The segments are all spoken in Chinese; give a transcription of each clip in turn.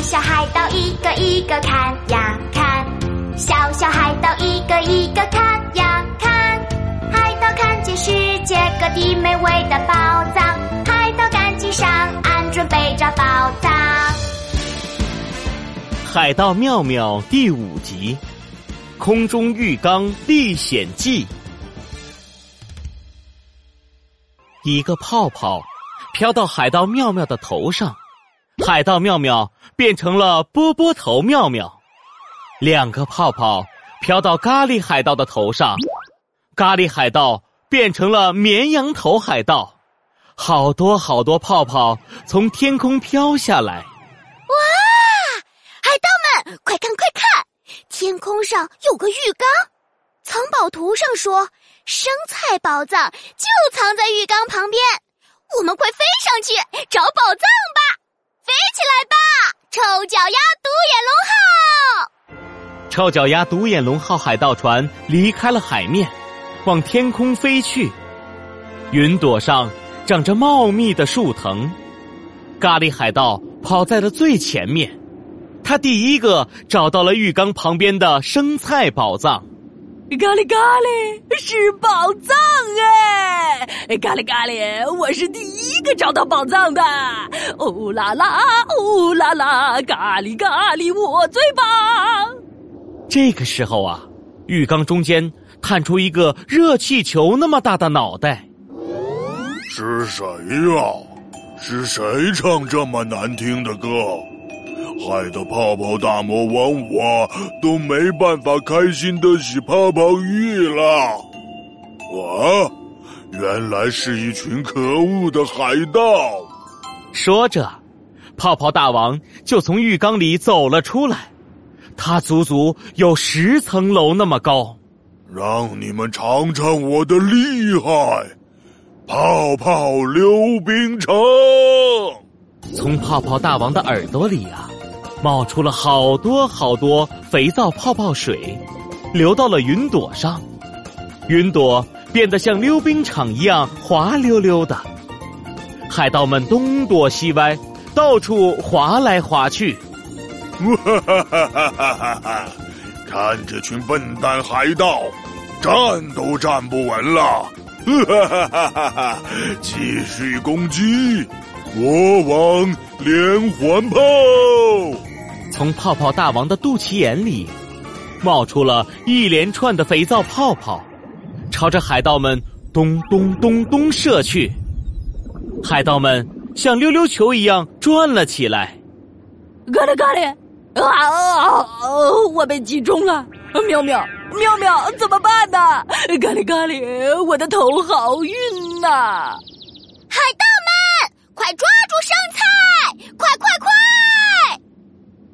小小海盗一个一个看呀看，小小海盗一个一个看呀看，海盗看见世界各地美味的宝藏，海盗赶紧上岸准备找宝藏。海盗妙妙第五集，空中浴缸历险记。一个泡泡飘到海盗妙妙的头上。海盗妙妙变成了波波头妙妙。两个泡泡飘到咖喱海盗的头上，咖喱海盗变成了绵羊头海盗。好多好多泡泡从天空飘下来。哇海盗们，快看快看！天空上有个浴缸，藏宝图上说生菜宝藏就藏在浴缸旁边。我们快飞上去找宝藏吧！飞起来吧，臭脚丫独眼龙号！臭脚丫独眼龙号海盗船离开了海面，往天空飞去。云朵上长着茂密的树藤，咖喱海盗跑在了最前面。他第一个找到了浴缸旁边的生菜宝藏，咖喱咖喱是宝藏哎！咖喱咖喱，我是第一个找到宝藏的。哦啦啦，哦啦啦，咖喱咖喱，我最棒！这个时候啊，浴缸中间探出一个热气球那么大的脑袋。是谁呀？是谁唱这么难听的歌？害得泡泡大魔王我都没办法开心的洗泡泡浴了。我原来是一群可恶的海盗。说着，泡泡大王就从浴缸里走了出来。他足足有十层楼那么高。让你们尝尝我的厉害！泡泡溜冰城。从泡泡大王的耳朵里啊。冒出了好多好多肥皂泡泡水，流到了云朵上，云朵变得像溜冰场一样滑溜溜的。海盗们东躲西歪，到处滑来滑去。哈哈哈哈哈哈！看这群笨蛋海盗，站都站不稳了。哈哈哈哈哈！继续攻击，国王连环炮。从泡泡大王的肚脐眼里，冒出了一连串的肥皂泡泡，朝着海盗们咚咚咚咚射去。海盗们像溜溜球一样转了起来。咖喱咖喱，啊！我被击中了！喵喵喵喵，怎么办呢？咖喱咖喱，我的头好晕呐！海盗们，快抓住生菜！快快快！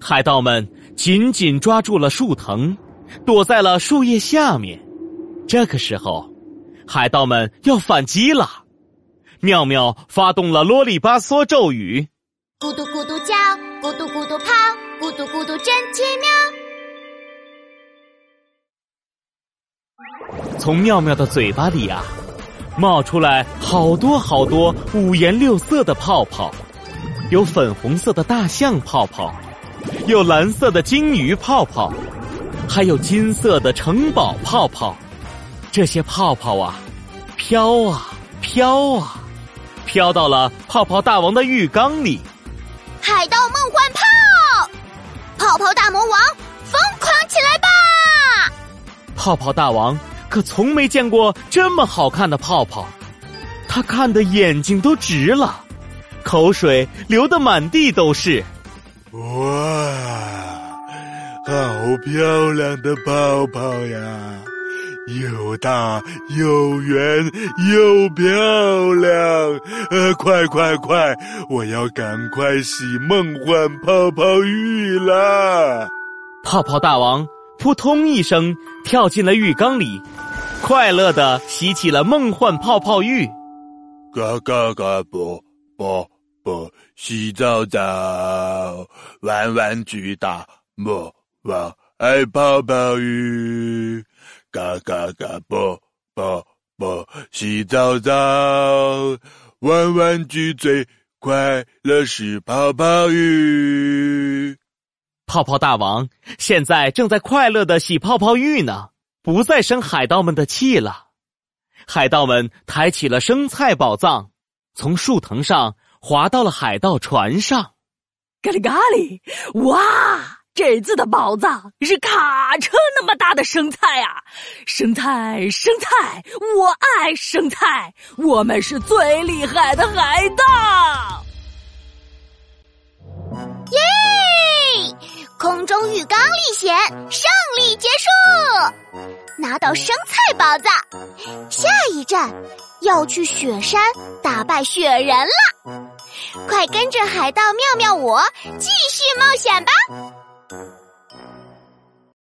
海盗们紧紧抓住了树藤，躲在了树叶下面。这个时候，海盗们要反击了。妙妙发动了啰里吧嗦咒语：咕嘟咕嘟叫，咕嘟咕嘟跑，咕嘟咕嘟真奇妙。从妙妙的嘴巴里啊，冒出来好多好多五颜六色的泡泡，有粉红色的大象泡泡。有蓝色的金鱼泡泡，还有金色的城堡泡泡。这些泡泡啊，飘啊飘啊，飘到了泡泡大王的浴缸里。海盗梦幻泡，泡泡大魔王，疯狂起来吧！泡泡大王可从没见过这么好看的泡泡，他看的眼睛都直了，口水流得满地都是。哇，好漂亮的泡泡呀！又大又圆又漂亮，呃，快快快！我要赶快洗梦幻泡泡浴啦！泡泡大王扑通一声跳进了浴缸里，快乐的洗起了梦幻泡泡浴。嘎嘎嘎啵啵。不洗澡澡，玩玩具大魔王爱泡泡浴，嘎嘎嘎啵啵啵，洗澡澡，玩玩具最快乐是泡泡浴。泡泡大王现在正在快乐的洗泡泡浴呢，不再生海盗们的气了。海盗们抬起了生菜宝藏，从树藤上滑到了海盗船上。咖喱咖喱，哇！这次的宝藏是卡车那么大的生菜啊！生菜，生菜，我爱生菜，我们是最厉害的海盗！耶！空中浴缸历险胜利结束，拿到生菜宝藏，下一站要去雪山打败雪人了。快跟着海盗妙妙我继续冒险吧！